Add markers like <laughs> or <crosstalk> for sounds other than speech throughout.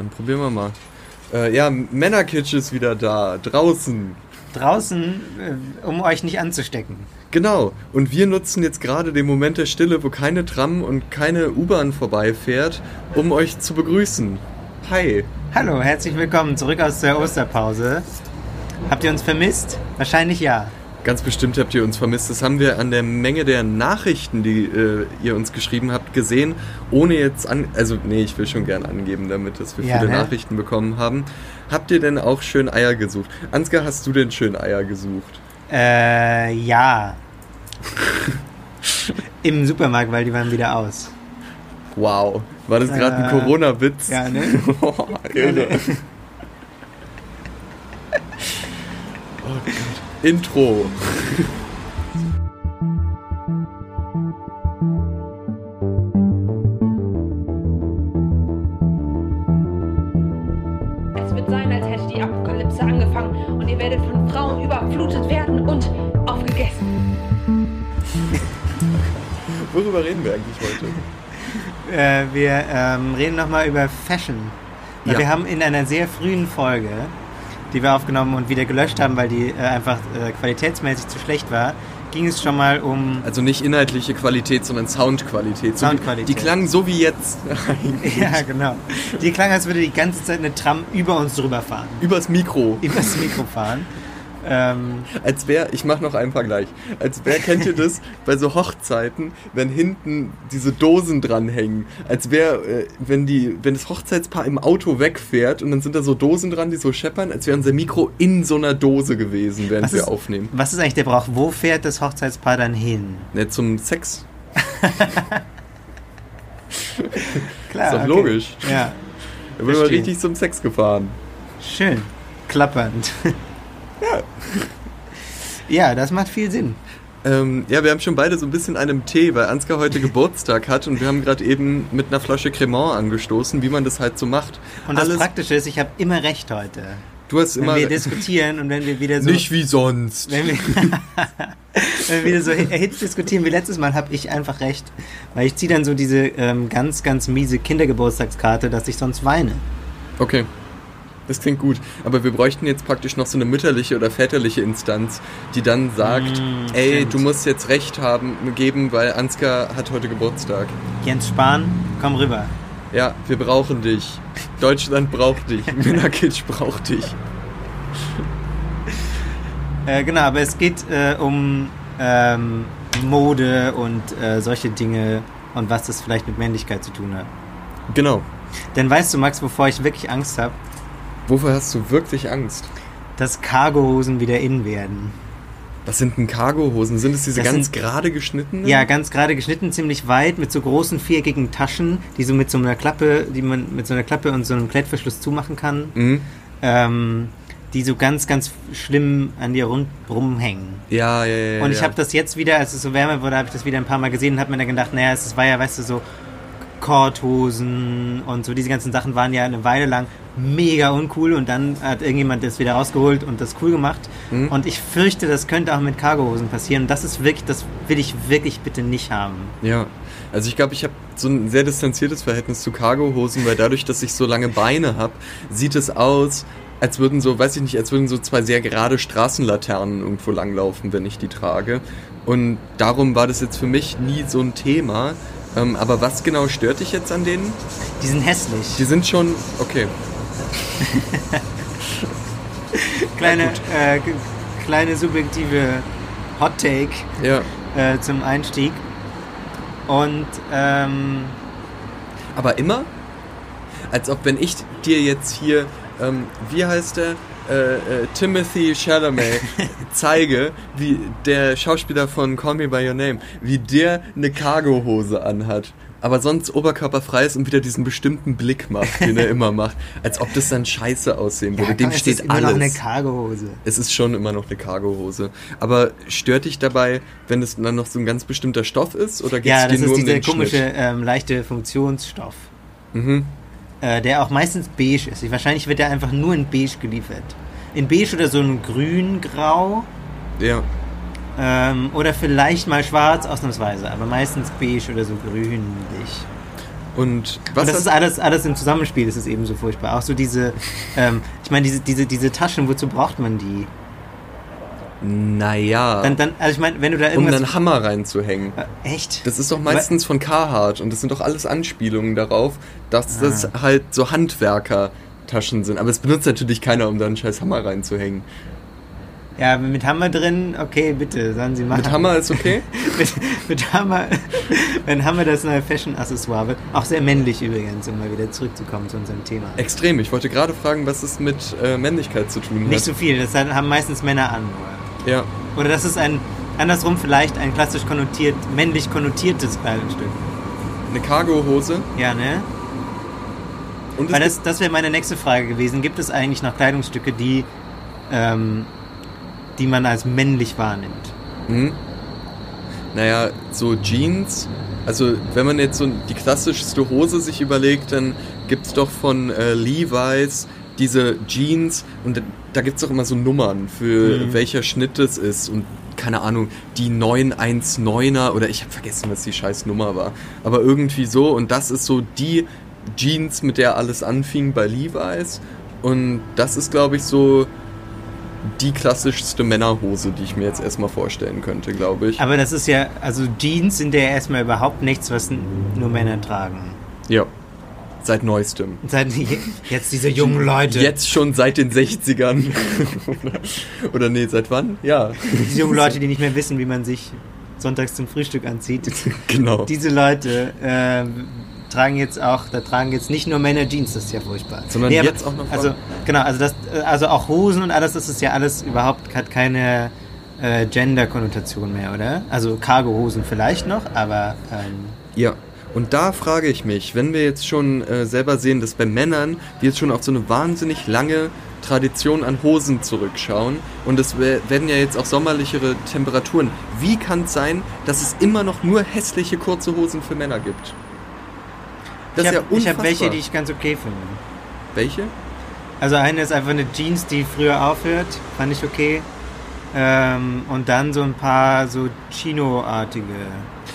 Dann probieren wir mal. Äh, ja, Männerkitsch ist wieder da, draußen. Draußen, äh, um euch nicht anzustecken. Genau. Und wir nutzen jetzt gerade den Moment der Stille, wo keine Tram und keine U-Bahn vorbeifährt, um euch zu begrüßen. Hi. Hallo, herzlich willkommen zurück aus der Osterpause. Habt ihr uns vermisst? Wahrscheinlich ja. Ganz bestimmt habt ihr uns vermisst. Das haben wir an der Menge der Nachrichten, die äh, ihr uns geschrieben habt, gesehen. Ohne jetzt an. Also, nee, ich will schon gern angeben, damit dass wir Ja, viele ne? Nachrichten bekommen haben. Habt ihr denn auch schön Eier gesucht? Ansgar, hast du denn schön Eier gesucht? Äh, ja. <laughs> Im Supermarkt, weil die waren wieder aus. Wow. War das gerade ein Äh, Corona-Witz? ja, ne? <laughs> oh, irre. oh Gott. Intro. Es wird sein, als hätte die Apokalypse angefangen und ihr werdet von Frauen überflutet werden und aufgegessen. <laughs> Worüber reden wir eigentlich heute? Äh, wir ähm, reden nochmal über Fashion. Ja. Wir haben in einer sehr frühen Folge, die wir aufgenommen und wieder gelöscht haben, weil die äh, einfach äh, qualitätsmäßig zu schlecht war, ging es schon mal um. Also nicht inhaltliche Qualität, sondern Soundqualität. Soundqualität. Die klangen so wie jetzt. <laughs> Ja, genau. Die klang, als würde die ganze Zeit eine Tram über uns drüber fahren. Übers Mikro. Übers Mikro fahren. Ähm, Als wäre, ich mach noch einen Vergleich. Als wäre, kennt ihr das <laughs> bei so Hochzeiten, wenn hinten diese Dosen dranhängen? Als wäre, äh, wenn die, wenn das Hochzeitspaar im Auto wegfährt und dann sind da so Dosen dran, die so scheppern, als wäre unser Mikro in so einer Dose gewesen, während was, wir ist, aufnehmen. was ist eigentlich der Brauch? Wo fährt das Hochzeitspaar dann hin? Ne, zum Sex. <laughs> Klar. Ist doch logisch. Ja, Da wird Verstehe. richtig zum Sex gefahren. schön. Klappernd. Ja. Ja, das macht viel Sinn. Ähm, ja, wir haben schon beide so ein bisschen einem Tee, weil Ansgar heute <laughs> Geburtstag hat und wir haben gerade eben mit einer Flasche Cremant angestoßen, wie man das halt so macht. Und das Praktische ist, ich habe immer recht heute. du hast Wenn immer wir diskutieren und wenn wir wieder so... nicht wie sonst. Wenn wir, <laughs> wenn wir wieder so erhitzt diskutieren wie letztes Mal, habe ich einfach recht. Weil ich ziehe dann so diese ähm, ganz, ganz miese Kindergeburtstagskarte, dass ich sonst weine. Okay. Das klingt gut. Aber wir bräuchten jetzt praktisch noch so eine mütterliche oder väterliche Instanz, die dann sagt, Mm, ey, stimmt. du musst jetzt Recht haben, geben, weil Ansgar hat heute Geburtstag. Jens Spahn, komm rüber. Ja, wir brauchen dich. Deutschland braucht dich. <laughs> Männerkitsch braucht dich. Äh, genau, aber es geht äh, um ähm, Mode und äh, solche Dinge und was das vielleicht mit Männlichkeit zu tun hat. Genau. Denn weißt du, Max, wovor ich wirklich Angst habe? Wovor hast du wirklich Angst? Dass Cargohosen wieder in werden. Was sind denn Cargohosen? Sind es diese Das ganz sind- gerade geschnittenen? Ja, ganz gerade geschnitten, ziemlich weit, mit so großen viereckigen Taschen, die so mit so einer Klappe, die man mit so einer Klappe und so einem Klettverschluss zumachen kann, Mhm. ähm, die so ganz, ganz schlimm an dir rund rumhängen. Ja, ja, ja. Und ich ja. habe das jetzt wieder, als es so wärmer wurde, habe ich das wieder ein paar Mal gesehen und habe mir dann gedacht, naja, es war ja, weißt du, so Korthosen und so diese ganzen Sachen waren ja eine Weile lang mega uncool und dann hat irgendjemand das wieder rausgeholt und das cool gemacht. Mhm. Und ich fürchte, das könnte auch mit Cargohosen passieren. Und das ist wirklich, das will ich wirklich bitte nicht haben. Ja, also ich glaube, ich habe so ein sehr distanziertes Verhältnis zu Cargohosen, weil dadurch, dass ich so lange Beine habe, sieht es aus, als würden so, weiß ich nicht, als würden so zwei sehr gerade Straßenlaternen irgendwo langlaufen, wenn ich die trage. Und darum war das jetzt für mich nie so ein Thema. Ähm, aber was genau stört dich jetzt an denen? Die sind hässlich. Die sind schon, okay. <laughs> kleine, äh, kleine subjektive Hot Take Ja. äh, zum Einstieg. Und ähm, Aber immer? Als ob wenn ich dir jetzt hier, ähm, wie heißt der? Äh, äh, Timothy Chalamet <laughs> zeige, wie der Schauspieler von Call Me By Your Name, wie der eine Cargohose anhat, aber sonst oberkörperfrei ist und wieder diesen bestimmten Blick macht, den er <laughs> immer macht, als ob das dann scheiße aussehen würde. ja, Dem komm, es steht ist immer alles. noch eine Cargohose. es ist schon immer noch eine Cargohose. Aber stört dich dabei, wenn es dann noch so ein ganz bestimmter Stoff ist? Oder geht Ja, es das dir nur ist um dieser den komische, Schnitt? ähm, leichte Funktionsstoff, Mhm. äh, der auch meistens beige ist. Wahrscheinlich wird er einfach nur in beige geliefert. In beige oder so ein grün-grau Ja. Ähm, oder vielleicht mal schwarz, ausnahmsweise, aber meistens beige oder so grünlich. Und Und was das hat- ist alles, alles im Zusammenspiel, das ist eben so furchtbar. Auch so diese, <laughs> ähm, ich meine, diese, diese, diese Taschen, wozu braucht man die? naja, Dann, dann, also ich meine, wenn du da um irgendwas... einen Hammer reinzuhängen. Äh, echt? Das ist doch meistens von Carhartt und das sind doch alles Anspielungen darauf, dass das Ah. halt so Handwerker-Taschen sind. Aber es benutzt natürlich keiner, um da einen scheiß Hammer reinzuhängen. Ja, mit Hammer drin, okay, bitte, sollen sie machen. Mit Hammer ist okay? <laughs> mit, mit Hammer, wenn Hammer das neue Fashion-Accessoire wird. Auch sehr männlich übrigens, um mal wieder zurückzukommen zu unserem Thema. Extrem. Ich wollte gerade fragen, was es mit äh, Männlichkeit zu tun hat. Nicht so viel, das haben meistens Männer an. Ja. Oder das ist ein, andersrum vielleicht ein klassisch konnotiert, männlich konnotiertes Kleidungsstück. Eine Cargo-Hose. Ja, ne? Weil das, das wäre meine nächste Frage gewesen. Gibt es eigentlich noch Kleidungsstücke, die, ähm, die man als männlich wahrnimmt? hm? Naja, so Jeans. Also, wenn man jetzt so die klassischste Hose sich überlegt, dann gibt es doch von äh, Levi's diese Jeans und da- da gibt es doch immer so Nummern für Mhm. welcher Schnitt es ist und keine Ahnung, die 919er oder ich habe vergessen, was die scheiß Nummer war. Aber irgendwie so und das ist so die Jeans, mit der alles anfing bei Levi's und das ist glaube ich so die klassischste Männerhose, die ich mir jetzt erstmal vorstellen könnte, glaube ich. Aber das ist ja, also Jeans sind ja erstmal überhaupt nichts, was nur Männer tragen. Ja. Seit neuestem. Seit jetzt diese jungen Leute. Jetzt schon seit den 60ern. oder, <laughs> oder nee, seit wann? Ja. Diese jungen Leute, die nicht mehr wissen, wie man sich sonntags zum Frühstück anzieht. <laughs> genau. Diese Leute ähm, tragen jetzt auch, da tragen jetzt nicht nur Männer Jeans, das ist ja furchtbar. Sondern aber- jetzt auch noch Also, genau, also das, also auch Hosen und alles, das ist ja alles überhaupt, hat keine äh, Gender-Konnotation mehr, oder? Also Cargo-Hosen vielleicht noch, aber ähm, Ja. Und da frage ich mich, wenn wir jetzt schon äh, selber sehen, dass bei Männern wir jetzt schon auf so eine wahnsinnig lange Tradition an Hosen zurückschauen und es we- werden ja jetzt auch sommerlichere Temperaturen. Wie kann es sein, dass es immer noch nur hässliche kurze Hosen für Männer gibt? Das ich ist ja habe hab welche, die ich ganz okay finde. Welche? Also eine ist einfach eine Jeans, die früher aufhört, fand ich okay. Ähm, und dann so ein paar so Chino-artige,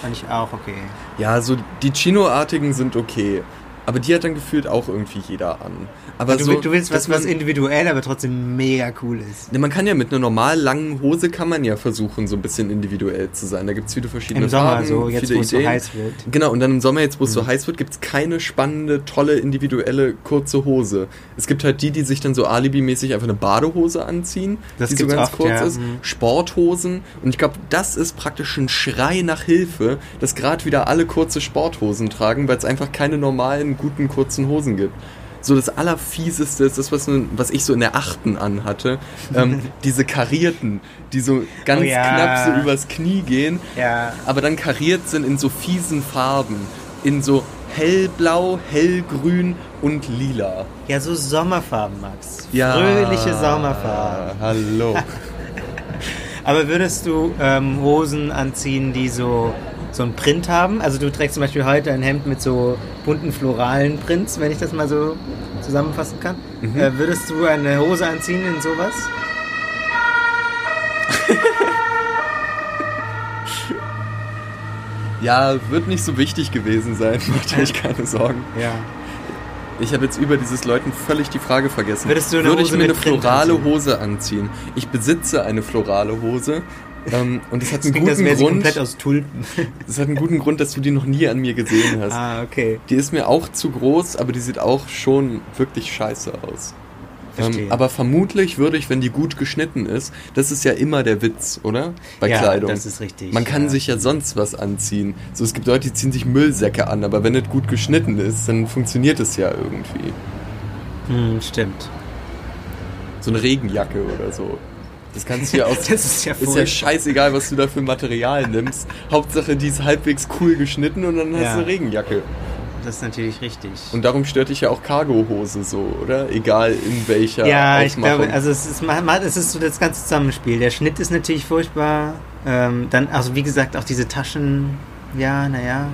fand ich auch okay. Ja, so die Chino-artigen sind okay. Aber die hat dann gefühlt auch irgendwie jeder an. Aber du, so, du willst was, dass was man, individuell, aber trotzdem mega cool ist. Ne, man kann ja mit einer normal langen Hose kann man ja versuchen, so ein bisschen individuell zu sein. Da gibt es viele verschiedene Im Sommer, Farben, so jetzt, wo es so heiß wird. Mhm. Genau, und dann im Sommer, jetzt wo es so heiß wird, gibt es keine spannende, tolle, individuelle, kurze Hose. Es gibt halt die, die sich dann so alibimäßig einfach eine Badehose anziehen, Das die so ganz oft, kurz ja. ist. Mhm. Sporthosen. Und ich glaube, das ist praktisch ein Schrei nach Hilfe, dass gerade wieder alle kurze Sporthosen tragen, weil es einfach keine normalen, guten, kurzen Hosen gibt. So das Allerfieseste ist das, was, was ich so in der Achten anhatte. Ähm, <laughs> diese karierten, die so ganz Oh ja. knapp so übers Knie gehen, Ja, aber dann kariert sind in so fiesen Farben. In so hellblau, hellgrün und lila. ja, so Sommerfarben, Max. Fröhliche Sommerfarben. Hallo. <laughs> Aber würdest du ähm, Hosen anziehen, die so, so einen Print haben? Also du trägst zum Beispiel heute ein Hemd mit so bunten floralen Prints, wenn ich das mal so zusammenfassen kann. Mhm. Äh, würdest du eine Hose anziehen in sowas? <laughs> Ja, wird nicht so wichtig gewesen sein, <laughs> macht euch keine Sorgen. Ja. Ich habe jetzt über dieses Leuten völlig die Frage vergessen. Würdest du eine Würde ich Hose mir eine florale anziehen? Hose anziehen? Ich besitze eine florale Hose. Ähm, und es hat Das einen guten sie Grund. komplett aus Tulpen. <laughs> Es hat einen guten Grund, dass du die noch nie an mir gesehen hast. ah, okay. Die ist mir auch zu groß, aber die sieht auch schon wirklich scheiße aus. Verstehe. Ähm, aber vermutlich würde ich, wenn die gut geschnitten ist, das ist ja immer der Witz, oder? Bei ja, Kleidung. das ist richtig. Man kann ja. sich ja sonst was anziehen. So, es gibt Leute, die ziehen sich Müllsäcke an, aber wenn das gut geschnitten ist, dann funktioniert es ja irgendwie. Hm, stimmt. So eine Regenjacke oder so. Das kannst du ja aus. <laughs> Das ist ja ist ja scheißegal, was du da für Material nimmst. Hauptsache, die ist halbwegs cool geschnitten und dann hast du eine Regenjacke. Das ist natürlich richtig. Und darum stört dich ja auch Cargohose so, oder? Egal in welcher ja, ich Aufmachung. glaube, also es ist, es ist so das ganze Zusammenspiel. Der Schnitt ist natürlich furchtbar. Ähm, dann, also wie gesagt, auch diese Taschen, ja, naja.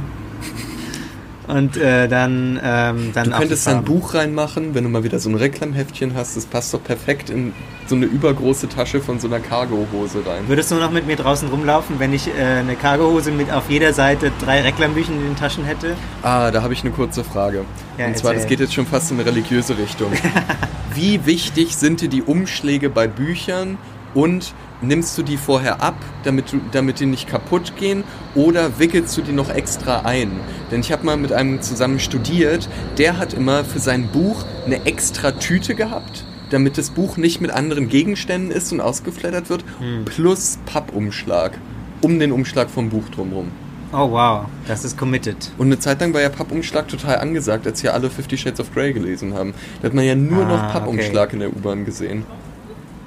Und äh, dann, ähm, dann Du auch könntest ein. Buch reinmachen, wenn du mal wieder so ein Reklamheftchen hast. Das passt doch perfekt in so eine übergroße Tasche von so einer Cargo-Hose rein. Würdest du noch mit mir draußen rumlaufen, wenn ich äh, eine Cargohose mit auf jeder Seite drei Reklambüchern in den Taschen hätte? Ah, da habe ich eine kurze Frage. Ja, Und zwar, das geht jetzt schon fast in eine religiöse Richtung. <laughs> Wie wichtig sind dir die Umschläge bei Büchern und nimmst du die vorher ab, damit, du, damit die nicht kaputt gehen oder wickelst du die noch extra ein? Denn ich habe mal mit einem zusammen studiert, der hat immer für sein Buch eine extra Tüte gehabt, damit das Buch nicht mit anderen Gegenständen ist und ausgeflattert wird, Hm. plus Pappumschlag, um den Umschlag vom Buch drumherum. Oh wow, das ist committed. Und eine Zeit lang war ja Pappumschlag total angesagt, als hier alle Fifty Shades of Grey gelesen haben. Da hat man ja nur Ah, noch Pappumschlag in der U-Bahn gesehen.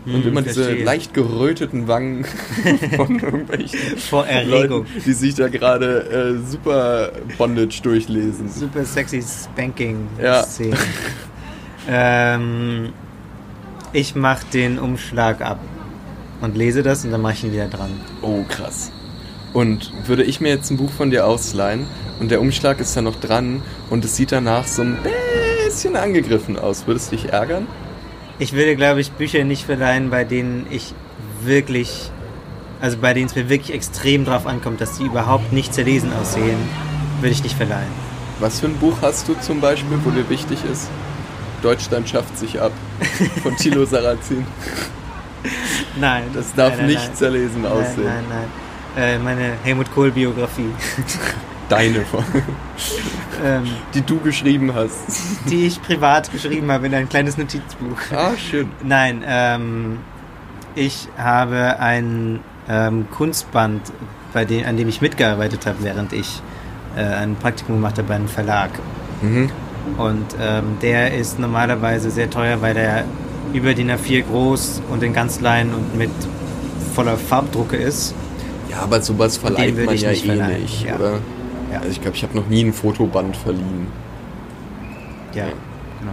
Und Hm, immer diese verstehe. leicht geröteten Wangen <laughs> von irgendwelchen Vor Erregung. Leuten, die sich da gerade äh, Super Bondage durchlesen. Super sexy Spanking Ja. <laughs> Ähm, ich mach den Umschlag ab und lese das und dann mache ich ihn wieder dran. Oh, krass. Und würde ich mir jetzt ein Buch von dir ausleihen und der Umschlag ist da noch dran und es sieht danach so ein bisschen angegriffen aus, würdest du dich ärgern? Ich würde, glaube ich, Bücher nicht verleihen, bei denen ich wirklich, also bei denen es mir wirklich extrem drauf ankommt, dass die überhaupt nicht zerlesen aussehen, würde ich nicht verleihen. Was für ein Buch hast du zum Beispiel, wo dir wichtig ist? Deutschland schafft sich ab. Von Thilo <laughs> Sarrazin. Nein. Das darf nein, nein, nicht nein. zerlesen Nein, aussehen. nein, nein. Äh, meine Helmut Kohl-Biografie, <laughs> Deine <laughs> von. ähm, Die du geschrieben hast. die ich privat geschrieben habe in ein kleines Notizbuch. Ah, schön. Nein, ähm, ich habe ein ähm, Kunstband, bei dem, an dem ich mitgearbeitet habe, während ich äh, ein Praktikum gemacht habe bei einem Verlag. Mhm. Und ähm, der ist normalerweise sehr teuer, weil der über DIN A4 groß und in ganz klein und mit voller Farbdrucke ist. Ja, aber sowas verleiht man ich ja nicht eh verleihen, nicht, ja. oder? Ja. Also ich glaube, ich habe noch nie ein Fotoband verliehen. Ja, Ja. genau.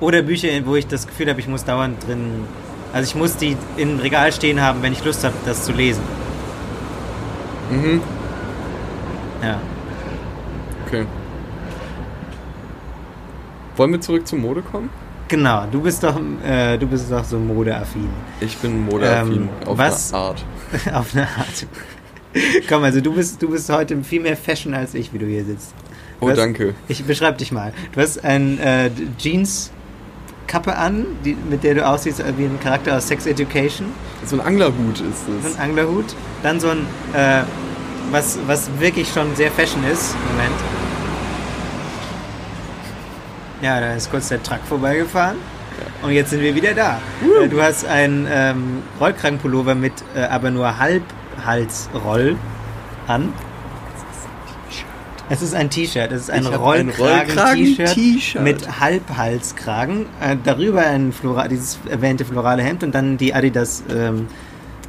Oder Bücher, wo ich das Gefühl habe, ich muss dauernd drin. Also ich muss die im Regal stehen haben, wenn ich Lust habe, das zu lesen. Mhm. Ja. Okay. Wollen wir zurück zur Mode kommen? Genau, du bist doch, äh, du bist doch so modeaffin. Ich bin modeaffin Ähm, auf was- eine Art. <laughs> Auf eine Art. <laughs> Komm, also du bist, du bist heute viel mehr Fashion als ich, wie du hier sitzt. Du Oh, hast- danke. Ich beschreib dich mal. Du hast ein äh, Jeans-Kappe an, die, mit der du aussiehst wie ein Charakter aus Sex Education. So ein Anglerhut ist So es. ein Anglerhut. Dann so ein, äh, was, was wirklich schon sehr Fashion ist. Moment. Ja, da ist kurz der Truck vorbeigefahren. Und jetzt sind wir wieder da. Äh, Du hast einen ähm, Rollkragenpullover mit äh, aber nur Halbhalsroll an. Es ist ein T-Shirt. Es ist ein Rollkragen-T-Shirt. mit Halbhalskragen. Äh, darüber ein Flora dieses erwähnte florale Hemd und dann die Adidas ähm,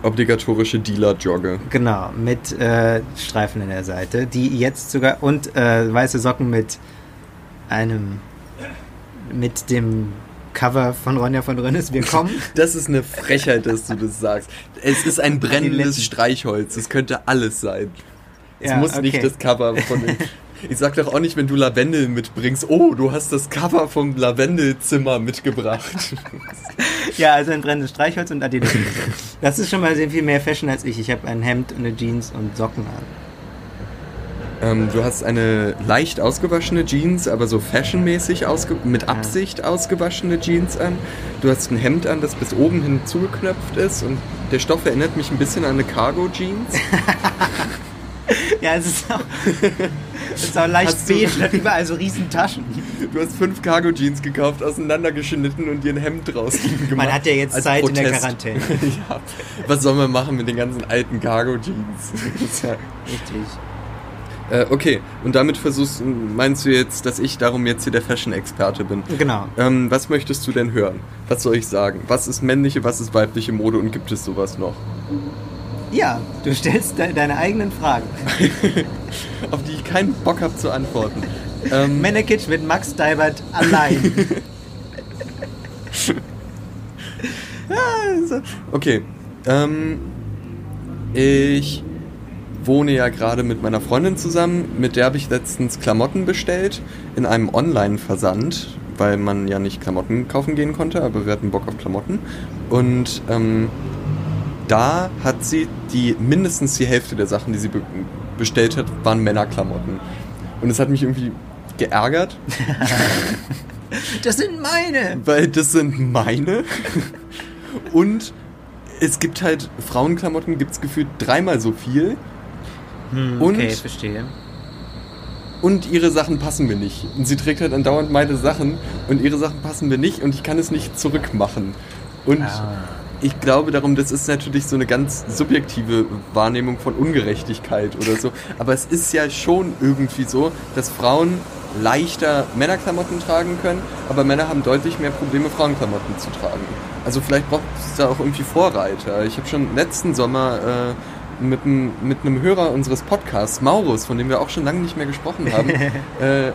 Obligatorische Dealer-Jogge. Genau, mit äh, Streifen in der Seite, die jetzt sogar und äh, weiße Socken mit einem mit dem Cover von Ronja von Rönnes. Wir kommen. <laughs> Das ist eine Frechheit, dass du das sagst. Es ist ein brennendes. Streichholz. Es könnte alles sein. Es Ja, muss okay. nicht das Cover von dem. <laughs> Ich sag doch auch nicht, wenn du Lavendel mitbringst, oh, du hast das Cover vom Lavendelzimmer mitgebracht. <laughs> ja, also ein brennendes Streichholz und Adidas. Das ist schon mal sehr viel mehr Fashion als ich. Ich habe ein Hemd, eine Jeans und Socken an. Ähm, du hast eine leicht ausgewaschene Jeans, aber so fashionmäßig mit Absicht ausgewaschene Jeans an. Du hast ein Hemd an, das bis oben hin zugeknöpft ist und der Stoff erinnert mich ein bisschen an eine Cargo-Jeans. <laughs> Ja, es ist auch, es ist auch leicht Hast beige, hat überall so riesen Taschen. Du hast fünf Cargo-Jeans gekauft, auseinandergeschnitten und dir ein Hemd draus gemacht. Man hat ja jetzt Zeit in der Protest. Quarantäne. <laughs> ja. Was soll man machen mit den ganzen alten Cargo-Jeans? <laughs> Richtig. Äh, okay, und damit versuchst meinst du jetzt, dass ich darum jetzt hier der Fashion-Experte bin? Genau. Ähm, was möchtest du denn hören? Was soll ich sagen? Was ist männliche, was ist weibliche Mode und gibt es sowas noch? Ja, du stellst de deine eigenen Fragen. <laughs> Auf die ich keinen Bock habe zu antworten. Ähm, <laughs> Männerkitsch mit Max Deibert allein. <laughs> Okay. Ähm, ich wohne ja gerade mit meiner Freundin zusammen, mit der habe ich letztens Klamotten bestellt in einem Online-Versand, weil man ja nicht Klamotten kaufen gehen konnte, aber wir hatten Bock auf Klamotten. Und ähm, da hat sie die mindestens die Hälfte der Sachen, die sie be bestellt hat, waren Männerklamotten. Und es hat mich irgendwie geärgert. <laughs> Das sind meine! Weil das sind meine. Und es gibt halt Frauenklamotten, gibt es gefühlt dreimal so viel. Hm, Und- okay, verstehe. Und ihre Sachen passen mir nicht. Und sie trägt halt andauernd meine Sachen und ihre Sachen passen mir nicht und ich kann es nicht zurückmachen. Und Ah. ich glaube darum, das ist natürlich so eine ganz subjektive Wahrnehmung von Ungerechtigkeit oder so. Aber es ist ja schon irgendwie so, dass Frauen leichter Männerklamotten tragen können, aber Männer haben deutlich mehr Probleme, Frauenklamotten zu tragen. Also vielleicht braucht es da auch irgendwie Vorreiter. Ich habe schon letzten Sommer äh, mit, einem- mit einem Hörer unseres Podcasts, Maurus, von dem wir auch schon lange nicht mehr gesprochen haben, <laughs> äh,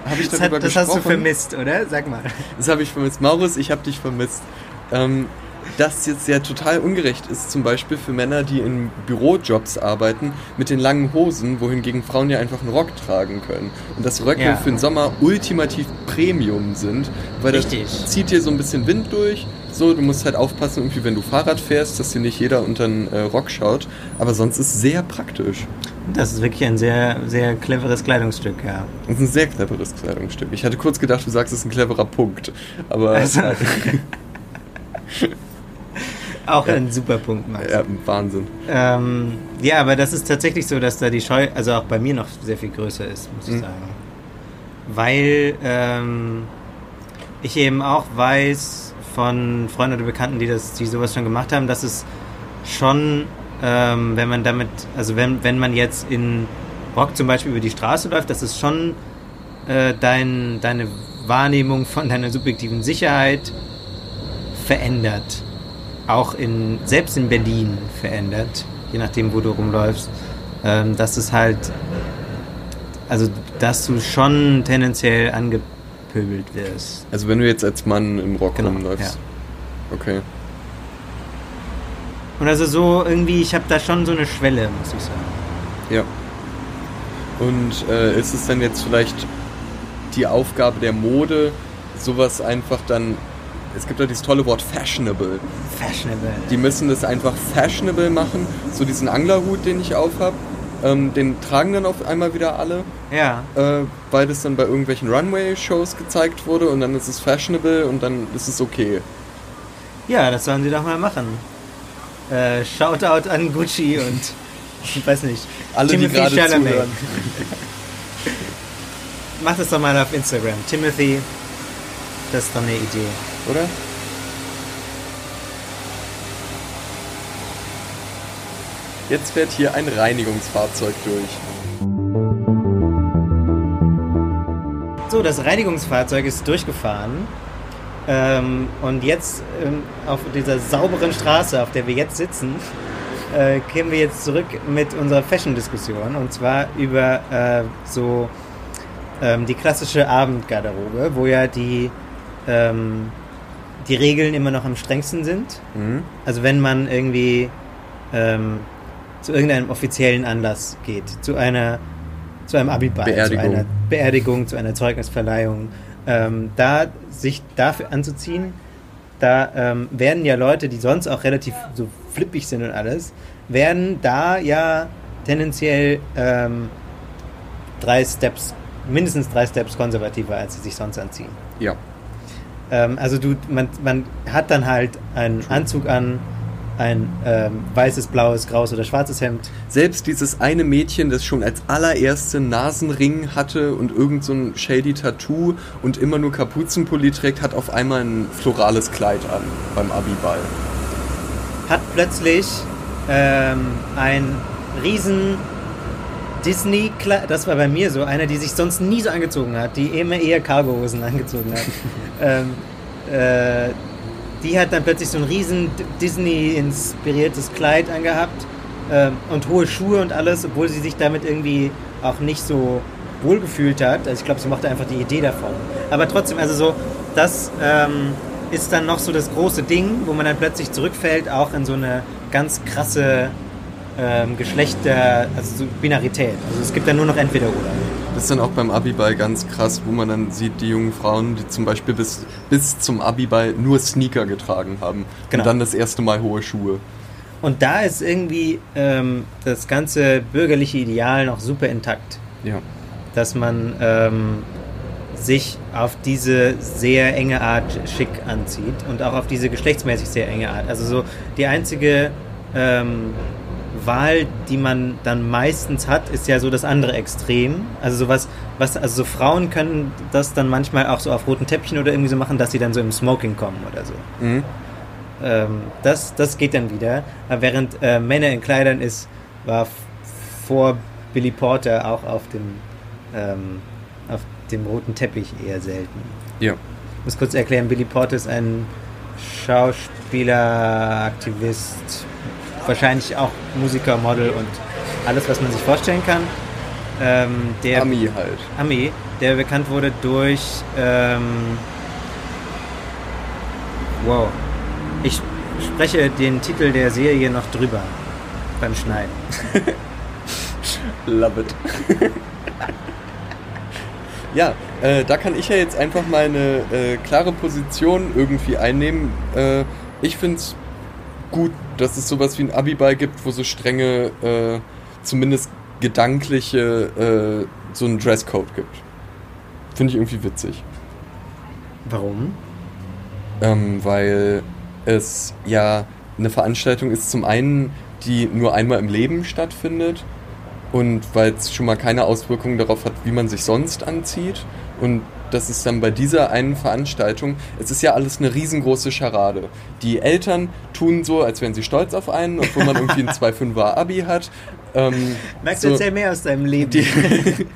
habe ich Das, darüber hat, das gesprochen. hast du vermisst, oder? Sag mal. Das habe ich vermisst. Maurus, ich habe dich vermisst. Ähm, dass jetzt ja total ungerecht ist, zum Beispiel für Männer, die in Bürojobs arbeiten, mit den langen Hosen, wohingegen Frauen ja einfach einen Rock tragen können. Und dass Röcke Ja. für den Sommer ultimativ Premium sind, weil Richtig. das zieht dir so ein bisschen Wind durch. So, du musst halt aufpassen, irgendwie, wenn du Fahrrad fährst, dass dir nicht jeder unter den äh, Rock schaut. Aber sonst ist es sehr praktisch. Das ist wirklich ein sehr, sehr cleveres Kleidungsstück, ja. Das ist ein sehr cleveres Kleidungsstück. Ich hatte kurz gedacht, du sagst, es ist ein cleverer Punkt. Aber Also- <laughs> <laughs> Auch Ja. ein super Punkt, Max. ja, Wahnsinn. Ähm, ja, aber das ist tatsächlich so, dass da die Scheu, also auch bei mir noch sehr viel größer ist, muss ich Mhm. sagen. Weil ähm, ich eben auch weiß von Freunden oder Bekannten, die, das, die sowas schon gemacht haben, dass es schon, ähm, wenn man damit, also wenn, wenn man jetzt in Rock zum Beispiel über die Straße läuft, dass es schon äh, dein, deine Wahrnehmung von deiner subjektiven Sicherheit verändert. Auch in, selbst in Berlin verändert, je nachdem, wo du rumläufst. Ähm, dass es halt, also, dass du schon tendenziell angepöbelt wirst. Also wenn du jetzt als Mann im Rock Genau, rumläufst. Okay. Und also so irgendwie, ich habe da schon so eine Schwelle, muss ich sagen. Ja. Und äh, ist es dann jetzt vielleicht die Aufgabe der Mode, sowas einfach dann. Es gibt ja dieses tolle Wort fashionable. Fashionable. Die müssen das einfach fashionable machen. So diesen Anglerhut, den ich aufhab, ähm, den tragen dann auf einmal wieder alle, ja, äh, weil das dann bei irgendwelchen Runway-Shows gezeigt wurde und dann ist es fashionable und dann ist es okay. ja, das sollen sie doch mal machen. Äh, Shoutout an Gucci und ich weiß nicht. Alle, die gerade zuhören. Mach das doch mal auf Instagram. Timothy, das ist doch eine Idee. Oder? Jetzt fährt hier ein Reinigungsfahrzeug durch. So, das Reinigungsfahrzeug ist durchgefahren. Ähm, und jetzt ähm, auf dieser sauberen Straße, auf der wir jetzt sitzen, äh, kämen wir jetzt zurück mit unserer Fashion-Diskussion. Und zwar über äh, so ähm, die klassische Abendgarderobe, wo ja die, ähm, die Regeln immer noch am strengsten sind. Mhm. Also wenn man irgendwie ähm, zu irgendeinem offiziellen Anlass geht, zu einer zu einem Abiball, Beerdigung. zu einer Beerdigung, zu einer Zeugnisverleihung, ähm, da sich dafür anzuziehen, da ähm, werden ja Leute, die sonst auch relativ so flippig sind und alles, werden da ja tendenziell ähm, drei Steps, mindestens drei Steps konservativer, als sie sich sonst anziehen. Ja. Ähm, also du, man, man hat dann halt einen Anzug an, ein ähm, weißes, blaues, graues oder schwarzes Hemd. Selbst dieses eine Mädchen, das schon als allererste Nasenring hatte und irgend so ein shady Tattoo und immer nur Kapuzenpulli trägt, hat auf einmal ein florales Kleid an beim Abiball. Hat plötzlich ähm, ein riesen Disney, das war bei mir so, einer, die sich sonst nie so angezogen hat, die immer eher Cargohosen <laughs> angezogen hat. ähm, äh, die hat dann plötzlich so ein riesen Disney-inspiriertes Kleid angehabt ähm, und hohe Schuhe und alles, obwohl sie sich damit irgendwie auch nicht so wohl gefühlt hat. Also ich glaube, sie mochte einfach die Idee davon. Aber trotzdem, also so, das ähm, ist dann noch so das große Ding, wo man dann plötzlich zurückfällt, auch in so eine ganz krasse ähm, Geschlechter, also so Binarität. Also es gibt dann nur noch entweder oder. Das ist dann auch beim Abiball ganz krass, wo man dann sieht, die jungen Frauen, die zum Beispiel bis, bis zum Abiball nur Sneaker getragen haben. Genau. Und dann das erste Mal hohe Schuhe. Und da ist irgendwie ähm, das ganze bürgerliche Ideal noch super intakt. Ja. dass man ähm, sich auf diese sehr enge Art schick anzieht und auch auf diese geschlechtsmäßig sehr enge Art. Also so die einzige ähm, Wahl, die man dann meistens hat, ist ja so das andere Extrem. Also sowas, was, also so Frauen können das dann manchmal auch so auf roten Teppichen oder irgendwie so machen, dass sie dann so im Smoking kommen oder so. Mhm. Ähm, das, das geht dann wieder. Aber während äh, Männer in Kleidern ist, war vor Billy Porter auch auf dem, ähm, auf dem roten Teppich eher selten. Ja. Ich muss kurz erklären, Billy Porter ist ein Schauspieler, Aktivist, wahrscheinlich auch Musiker, Model und alles, was man sich vorstellen kann. Ähm, der Ami halt. Ami, der bekannt wurde durch. Ähm, wow. Ich spreche den Titel der Serie noch drüber beim Schneiden. <laughs> Love it. <laughs> ja, äh, da kann ich ja jetzt einfach meine äh, klare Position irgendwie einnehmen. Äh, ich finde es gut, dass es sowas wie ein Abiball gibt, wo so strenge, äh, zumindest gedankliche, äh, so einen Dresscode gibt. Finde ich irgendwie witzig. Warum? Ähm, weil es ja eine Veranstaltung ist, zum einen, die nur einmal im Leben stattfindet und weil es schon mal keine Auswirkungen darauf hat, wie man sich sonst anzieht. Und das ist dann bei dieser einen Veranstaltung, es ist ja alles eine riesengroße Scharade. Die Eltern tun so, als wären sie stolz auf einen, obwohl man irgendwie ein <laughs> 2,5er Abi hat. Ähm, Max, so- erzähl mehr aus deinem Leben. die <laughs>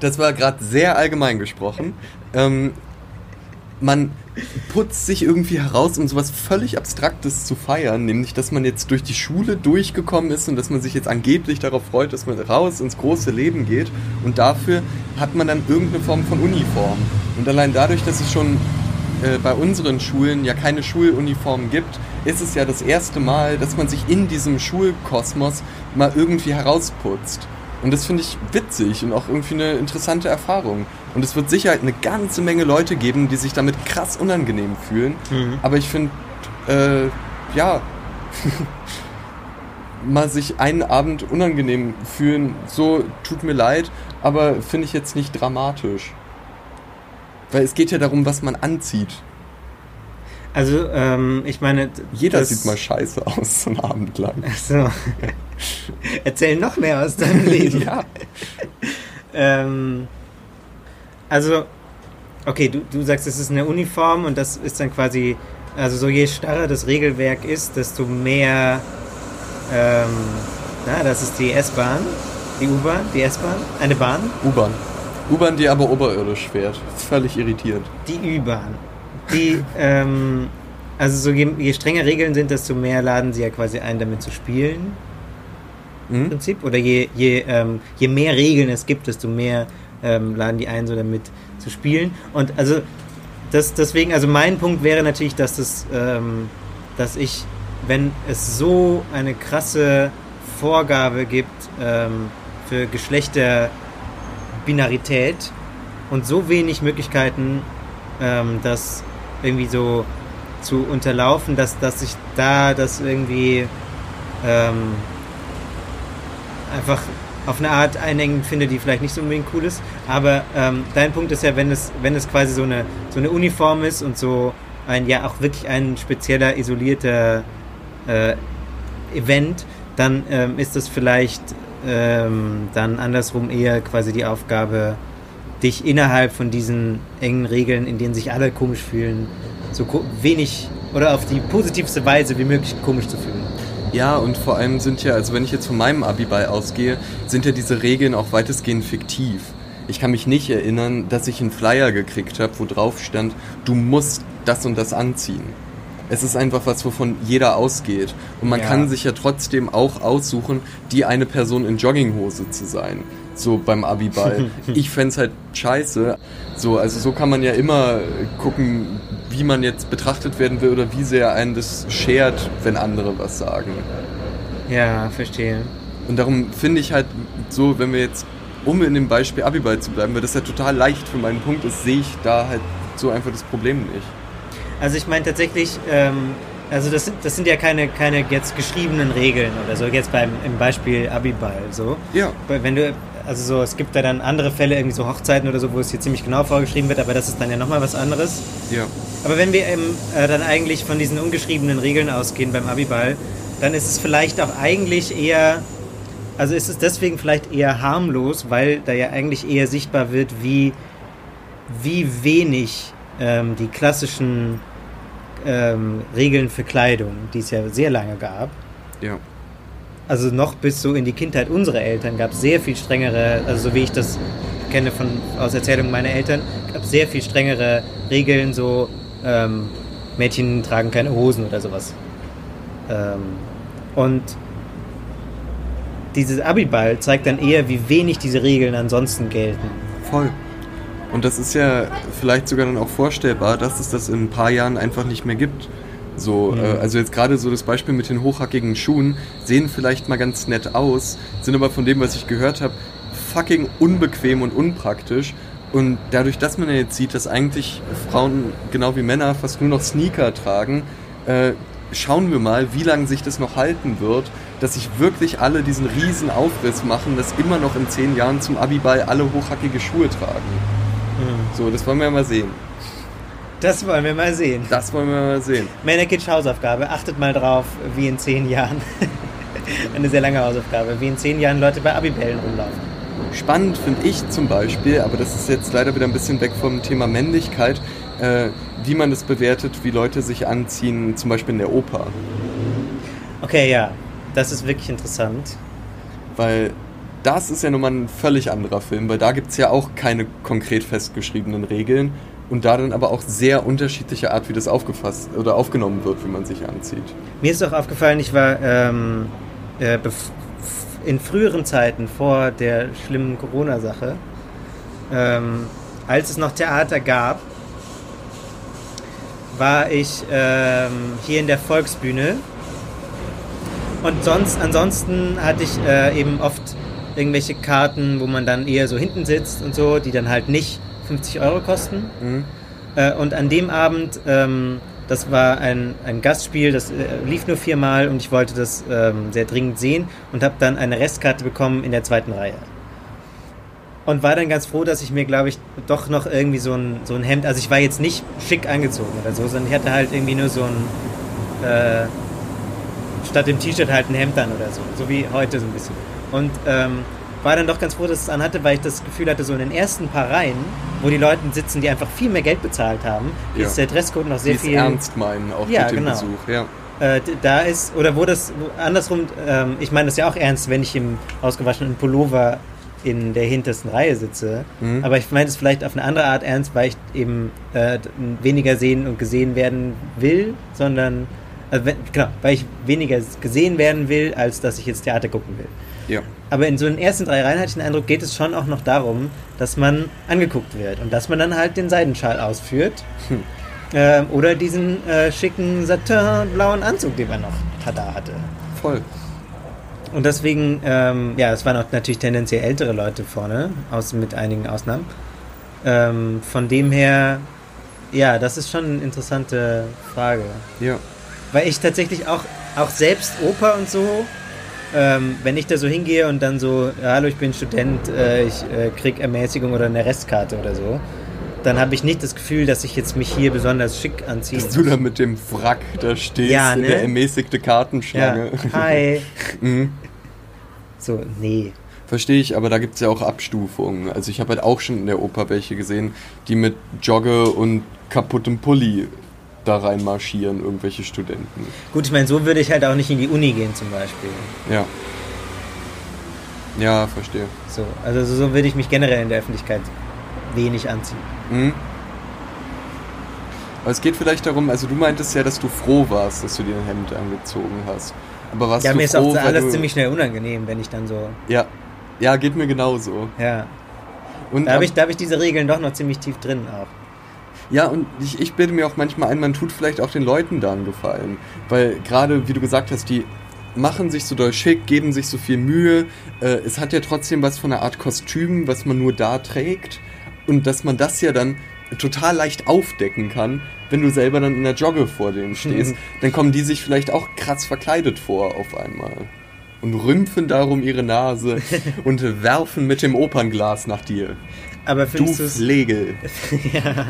das war gerade sehr allgemein gesprochen. Ähm, man putzt sich irgendwie heraus, um sowas völlig Abstraktes zu feiern, nämlich, dass man jetzt durch die Schule durchgekommen ist und dass man sich jetzt angeblich darauf freut, dass man raus ins große Leben geht. Und dafür hat man dann irgendeine Form von Uniform. Und allein dadurch, dass es schon äh, bei unseren Schulen ja keine Schuluniformen gibt, ist es ja das erste Mal, dass man sich in diesem Schulkosmos mal irgendwie herausputzt. Und das finde ich witzig und auch irgendwie eine interessante Erfahrung. Und es wird sicher eine ganze Menge Leute geben, die sich damit krass unangenehm fühlen. Mhm. Aber ich finde, äh, ja, <laughs> mal sich einen Abend unangenehm fühlen, so tut mir leid, aber finde ich jetzt nicht dramatisch. Weil es geht ja darum, was man anzieht. Also, ähm, ich meine. Jeder sieht mal scheiße aus, so einen Abend lang. Ach so. <laughs> Erzähl noch mehr aus deinem <laughs> Leben. ja. Ähm, also, okay, du, du sagst, es ist eine Uniform und das ist dann quasi, also so je starrer das Regelwerk ist, desto mehr, ähm, na, das ist die S-Bahn, die U-Bahn, die S-Bahn, eine Bahn, U-Bahn. U-Bahn, die aber oberirdisch fährt. Völlig irritierend. die U-Bahn. Die, ähm, also so je, je strenger Regeln sind, desto mehr laden sie ja quasi ein, damit zu spielen. im Hm? Prinzip. Oder je, je, ähm, je mehr Regeln es gibt, desto mehr ähm, laden die ein, so damit zu spielen. Und also das, deswegen, also mein Punkt wäre natürlich, dass das, ähm, dass ich, wenn es so eine krasse Vorgabe gibt ähm, für Geschlechterbinarität und so wenig Möglichkeiten, ähm, das irgendwie so zu unterlaufen, dass, dass ich da das irgendwie ähm, einfach auf eine Art einengen finde, die vielleicht nicht so unbedingt cool ist. Aber ähm, dein Punkt ist ja, wenn es, wenn es quasi so eine, so eine Uniform ist und so ein, ja auch wirklich ein spezieller, isolierter äh, Event, dann ähm, ist das vielleicht ähm, dann andersrum eher quasi die Aufgabe, dich innerhalb von diesen engen Regeln, in denen sich alle komisch fühlen, so wenig oder auf die positivste Weise wie möglich komisch zu fühlen. Ja, und vor allem sind ja, also wenn ich jetzt von meinem Abiball ausgehe, sind ja diese Regeln auch weitestgehend fiktiv. Ich kann mich nicht erinnern, dass ich einen Flyer gekriegt habe, wo drauf stand, du musst das und das anziehen. Es ist einfach was, wovon jeder ausgeht. Und man Ja. kann sich ja trotzdem auch aussuchen, die eine Person in Jogginghose zu sein. So beim Abiball. <laughs> ich fände halt scheiße. So, also so kann man ja immer gucken, wie man jetzt betrachtet werden will oder wie sehr einen das schert, wenn andere was sagen. Ja, verstehe. Und darum finde ich halt so, wenn wir jetzt, um in dem Beispiel Abiball zu bleiben, weil das ja total leicht für meinen Punkt ist, sehe ich da halt so einfach das Problem nicht. Also ich meine tatsächlich, ähm, also das, das sind ja keine, keine jetzt geschriebenen Regeln oder so, jetzt beim im Beispiel Abiball so. Ja. Wenn du, also so, es gibt da dann andere Fälle, irgendwie so Hochzeiten oder so, wo es hier ziemlich genau vorgeschrieben wird, aber das ist dann ja nochmal was anderes. Ja. Aber wenn wir ähm, äh, dann eigentlich von diesen ungeschriebenen Regeln ausgehen beim Abiball, dann ist es vielleicht auch eigentlich eher, also ist es deswegen vielleicht eher harmlos, weil da ja eigentlich eher sichtbar wird, wie, wie wenig ähm, die klassischen ähm, Regeln für Kleidung, die es ja sehr lange gab, Ja. Also noch bis so in die Kindheit unserer Eltern gab es sehr viel strengere, also so wie ich das kenne von aus Erzählungen meiner Eltern, gab es sehr viel strengere Regeln, so ähm, Mädchen tragen keine Hosen oder sowas. Ähm, und dieses Abiball zeigt dann eher, wie wenig diese Regeln ansonsten gelten. Voll. Und das ist ja vielleicht sogar dann auch vorstellbar, dass es das in ein paar Jahren einfach nicht mehr gibt. So, Mhm. äh, also jetzt gerade so das Beispiel mit den hochhackigen Schuhen sehen vielleicht mal ganz nett aus, sind aber von dem, was ich gehört habe, fucking unbequem und unpraktisch. Und dadurch, dass man ja jetzt sieht, dass eigentlich Frauen genau wie Männer fast nur noch Sneaker tragen, äh, schauen wir mal, wie lange sich das noch halten wird, dass sich wirklich alle diesen riesen Aufriss machen, dass immer noch in zehn Jahren zum Abiball alle hochhackige Schuhe tragen. So, das wollen wir mal sehen. Das wollen wir mal sehen. Das wollen wir mal sehen. Männerkitsch Hausaufgabe, achtet mal drauf, wie in zehn Jahren, <laughs> eine sehr lange Hausaufgabe, wie in zehn Jahren Leute bei Abibällen rumlaufen. Spannend finde ich zum Beispiel, aber das ist jetzt leider wieder ein bisschen weg vom Thema Männlichkeit, äh, wie man das bewertet, wie Leute sich anziehen, zum Beispiel in der Oper. Okay, ja, das ist wirklich interessant. Weil das ist ja nun mal ein völlig anderer Film, weil da gibt es ja auch keine konkret festgeschriebenen Regeln und da dann aber auch sehr unterschiedliche Art, wie das aufgefasst oder aufgenommen wird, wie man sich anzieht. Mir ist auch aufgefallen, ich war ähm, äh, in früheren Zeiten vor der schlimmen Corona-Sache, ähm, als es noch Theater gab, war ich ähm, hier in der Volksbühne und sonst, ansonsten hatte ich äh, eben oft irgendwelche Karten, wo man dann eher so hinten sitzt und so, die dann halt nicht 50 Euro kosten. Mhm. Äh, und an dem Abend, ähm, das war ein, ein Gastspiel, das äh, lief nur viermal und ich wollte das ähm, sehr dringend sehen und habe dann eine Restkarte bekommen in der zweiten Reihe. Und war dann ganz froh, dass ich mir, glaube ich, doch noch irgendwie so ein, so ein Hemd, also ich war jetzt nicht schick angezogen oder so, sondern ich hatte halt irgendwie nur so ein, äh, statt dem T-Shirt halt ein Hemd an oder so, so wie heute so ein bisschen. Und ähm, war dann doch ganz froh, dass es anhatte, weil ich das Gefühl hatte, so in den ersten paar Reihen, wo die Leute sitzen, die einfach viel mehr Geld bezahlt haben, Ja. ist der Dresscode noch Die sehr es viel ernst meinen, auch Ja, mit dem genau. Besuch. Ja. äh, da ist, oder wo das, wo, andersrum, ähm, ich meine das ja auch ernst, wenn ich im ausgewaschenen Pullover in der hintersten Reihe sitze, Mhm. aber ich meine es vielleicht auf eine andere Art ernst, weil ich eben äh, weniger sehen und gesehen werden will, sondern, also wenn, genau, weil ich weniger gesehen werden will, als dass ich jetzt Theater gucken will. Ja. Aber in so den ersten drei Reihen hatte ich den Eindruck, geht es schon auch noch darum, dass man angeguckt wird und dass man dann halt den Seidenschal ausführt. Hm. Ähm, oder diesen äh, schicken Satin-blauen Anzug, den man noch da hatte. Voll. Und deswegen, ähm, ja, es waren auch natürlich tendenziell ältere Leute vorne, aus, mit einigen Ausnahmen. Ähm, von dem her, ja, das ist schon eine interessante Frage. Ja. Weil ich tatsächlich auch, auch selbst Oper und so, ähm, wenn ich da so hingehe und dann so, ja, hallo, ich bin Student, äh, ich äh, krieg Ermäßigung oder eine Restkarte oder so, dann habe ich nicht das Gefühl, dass ich jetzt mich hier besonders schick anziehe. Dass du da mit dem Wrack da stehst, Ja, in ne? der ermäßigte ja. Kartenschlange. Hi. <laughs> Mhm. So, nee. Verstehe ich, aber da gibt es ja auch Abstufungen. Also ich habe halt auch schon in der Oper welche gesehen, die mit Jogge und kaputtem Pulli da reinmarschieren, irgendwelche Studenten. Gut, ich meine, so würde ich halt auch nicht in die Uni gehen zum Beispiel. Ja. Ja, verstehe. So, also so, würde ich mich generell in der Öffentlichkeit wenig anziehen. Mhm. Aber es geht vielleicht darum, also du meintest ja, dass du froh warst, dass du dir ein Hemd angezogen hast. Aber warst ja, du mir ist froh, auch alles du, ziemlich schnell unangenehm, wenn ich dann so. Ja, Ja, geht mir genauso. Ja. Und Da habe ab- ich, da hab ich diese Regeln doch noch ziemlich tief drin auch. Ja, und ich, ich bilde mir auch manchmal ein, man tut vielleicht auch den Leuten da einen Gefallen. Weil gerade, wie du gesagt hast, die machen sich so doll schick, geben sich so viel Mühe. Äh, es hat ja trotzdem was von einer Art Kostüm, was man nur da trägt. Und dass man das ja dann total leicht aufdecken kann, wenn du selber dann in der Jogge vor denen stehst. Dann kommen die sich vielleicht auch krass verkleidet vor auf einmal. Und rümpfen darum ihre Nase <laughs> und werfen mit dem Opernglas nach dir. Aber findest du es... Flegel. <laughs> Ja.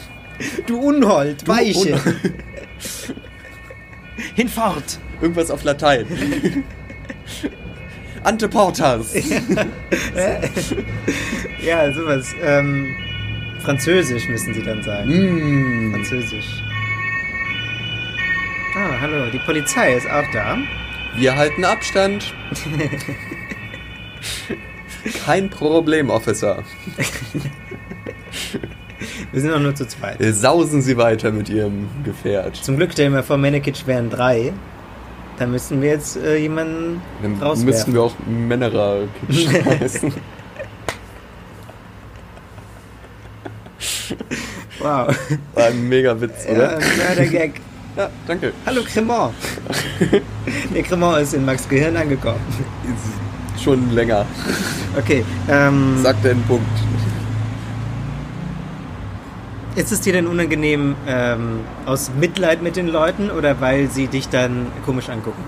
Du Unhold, Weiche. Un- <laughs> Hinfort. Irgendwas auf Latein. Ante Portas. <laughs> Ja, sowas. Ähm, Französisch müssen sie dann sagen. Mm. Französisch. Ah, hallo, die Polizei ist auch da. Wir halten Abstand. <laughs> Kein Problem, Officer. Wir sind auch nur zu zweit. Sausen Sie weiter mit Ihrem Gefährt. Zum Glück stellen wir vor, Mannequin wären drei. Da müssen wir jetzt äh, jemanden Dann rauswerfen. müssten wir auch Männerer <laughs> schmeißen. Wow. War ein mega Witz, Ja, oder? ja, der Gag. Ja, danke. Hallo Cremant. Der <laughs> Cremant ist in Max Gehirn angekommen. Schon länger. Okay. Ähm, Sagt den Punkt. Ist es dir denn unangenehm ähm, aus Mitleid mit den Leuten oder weil sie dich dann komisch angucken?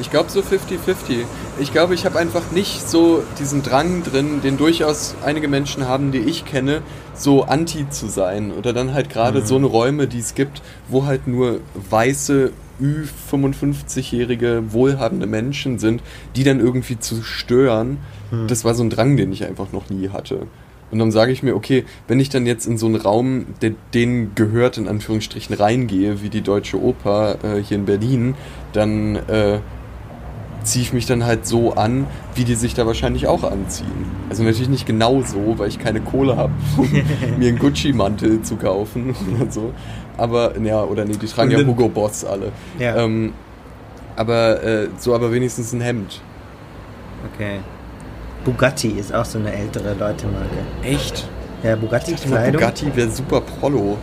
Ich glaube so 50-50. Ich glaube, ich habe einfach nicht so diesen Drang drin, den durchaus einige Menschen haben, die ich kenne, so anti zu sein. Oder dann halt gerade so eine Räume, die es gibt, wo halt nur weiße, Ü55-jährige, wohlhabende Menschen sind, die dann irgendwie zu stören. Das war so ein Drang, den ich einfach noch nie hatte. Und dann sage ich mir, okay, wenn ich dann jetzt in so einen Raum, der denen gehört, in Anführungsstrichen reingehe, wie die Deutsche Oper äh, hier in Berlin, dann äh, ziehe ich mich dann halt so an, wie die sich da wahrscheinlich auch anziehen. Also natürlich nicht genau so, weil ich keine Kohle habe, um <laughs> mir einen Gucci-Mantel zu kaufen <laughs> oder so. Aber, ja, oder nee, die tragen ja. Hugo Boss alle. Ja. Ähm, aber äh, so aber wenigstens ein Hemd. Okay. Bugatti ist auch so eine ältere Leute-Marke. Echt? Ja, Bugatti Ich dachte mal, Kleidung. Bugatti wäre super Prollo.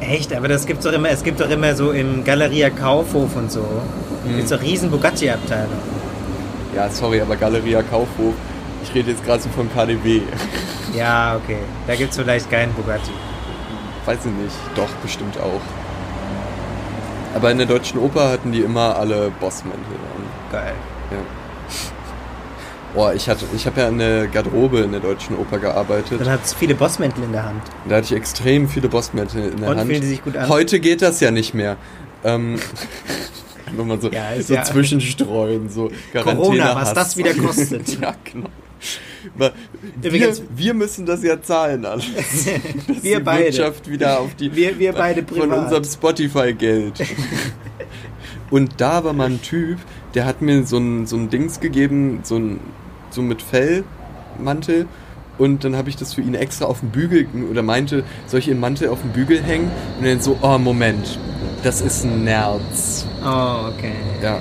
Echt, aber das gibt's doch immer, es gibt doch immer so im Galeria Kaufhof und so. Mhm. Gibt's doch riesen Bugatti-Abteilung. Ja, sorry, aber Galeria Kaufhof. Ich rede jetzt gerade so von KDW. Ja, okay. Da gibt's vielleicht keinen Bugatti. Weiß ich nicht. Doch, bestimmt auch. Aber in der Deutschen Oper hatten die immer alle Bossmäntel an. Geil. Ja. Boah, ich, hatte, ich habe ja in der Garderobe in der Deutschen Oper gearbeitet. Dann hat's viele Bossmäntel in der Hand. Da hatte ich extrem viele Bossmäntel in der Und Hand. fühlen die sich gut an? Heute geht das ja nicht mehr. Ähm, <laughs> nur mal so, Ja, so ja- zwischenstreuen, so Corona, was das wieder kostet. <laughs> ja, genau. Aber wir, wir müssen das ja zahlen alles. <laughs> Wir die beide. Wirtschaft wieder auf die Wir- wir beide von privat. unserem Spotify-Geld. Und da war mal ein Typ, der hat mir so ein, so ein Dings gegeben, so ein so mit Fellmantel. Und dann habe ich das für ihn extra auf den Bügel oder meinte, soll ich den Mantel auf den Bügel hängen? Und dann so, oh Moment, das ist ein Nerz. Oh, okay. Ja.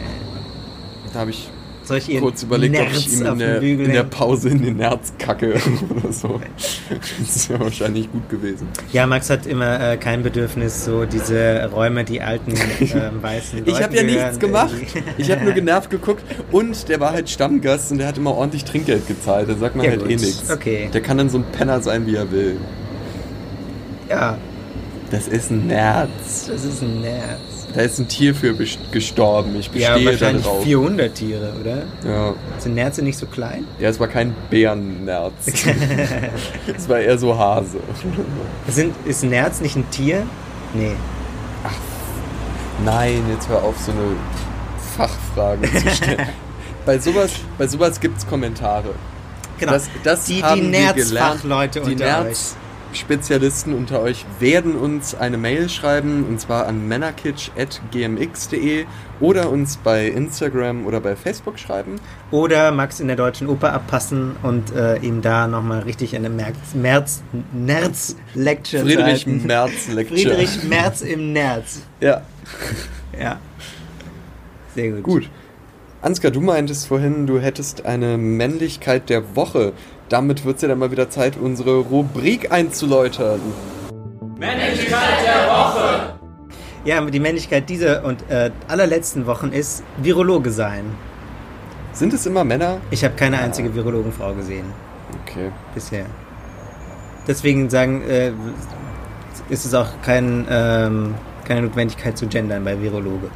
Da habe ich Soll ich kurz überlegt, ob Nerz ich ihm in der, in der? Pause in den Nerz kacke <laughs> oder so. Das ist ja wahrscheinlich gut gewesen. Ja, Max hat immer äh, kein Bedürfnis, so diese Räume, die alten <laughs> ähm, weißen Leuten Ich habe ja gehören, nichts gemacht. Ich habe nur <laughs> genervt geguckt und der war halt Stammgast und der hat immer ordentlich Trinkgeld gezahlt. Da sagt man Ja, halt gut. eh nichts. Okay. Der kann dann so ein Penner sein, wie er will. Ja, Das ist ein Nerz. das ist ein Nerz. Da ist ein Tier für gestorben. Ich Ja, bestehe wahrscheinlich darauf. 400 Tiere, oder? Ja. Sind Nerze nicht so klein? ja, es war kein Bärennerz. <laughs> es war eher so Hase. Sind, ist ein Nerz nicht ein Tier? Nee. Nein, jetzt hör auf, so eine Fachfrage zu <laughs> stellen. bei sowas, bei sowas gibt es Kommentare. Genau. Das, das die haben die. Nerzfachleute unter euch. Nerz-Spezialisten unter euch werden uns eine Mail schreiben und zwar an männerkitsch.gmx.de oder uns bei Instagram oder bei Facebook schreiben. Oder Max in der Deutschen Oper abpassen und äh, ihm da nochmal richtig eine Merz, Merz, Nerz-Lecture Friedrich halten. Merz Lecture. Friedrich Merz im Nerz. Ja, Ja. Sehr gut. gut. Ansgar, du meintest vorhin, du hättest eine Männlichkeit der Woche. Damit wird es ja dann mal wieder Zeit, unsere Rubrik einzuläutern. Ja, die Männlichkeit dieser und äh, allerletzten Wochen ist Virologe sein. Sind es immer Männer? Ich habe keine einzige Virologenfrau gesehen Okay. bisher. Deswegen sagen, äh, ist es auch kein, ähm, keine Notwendigkeit zu gendern bei Virologe.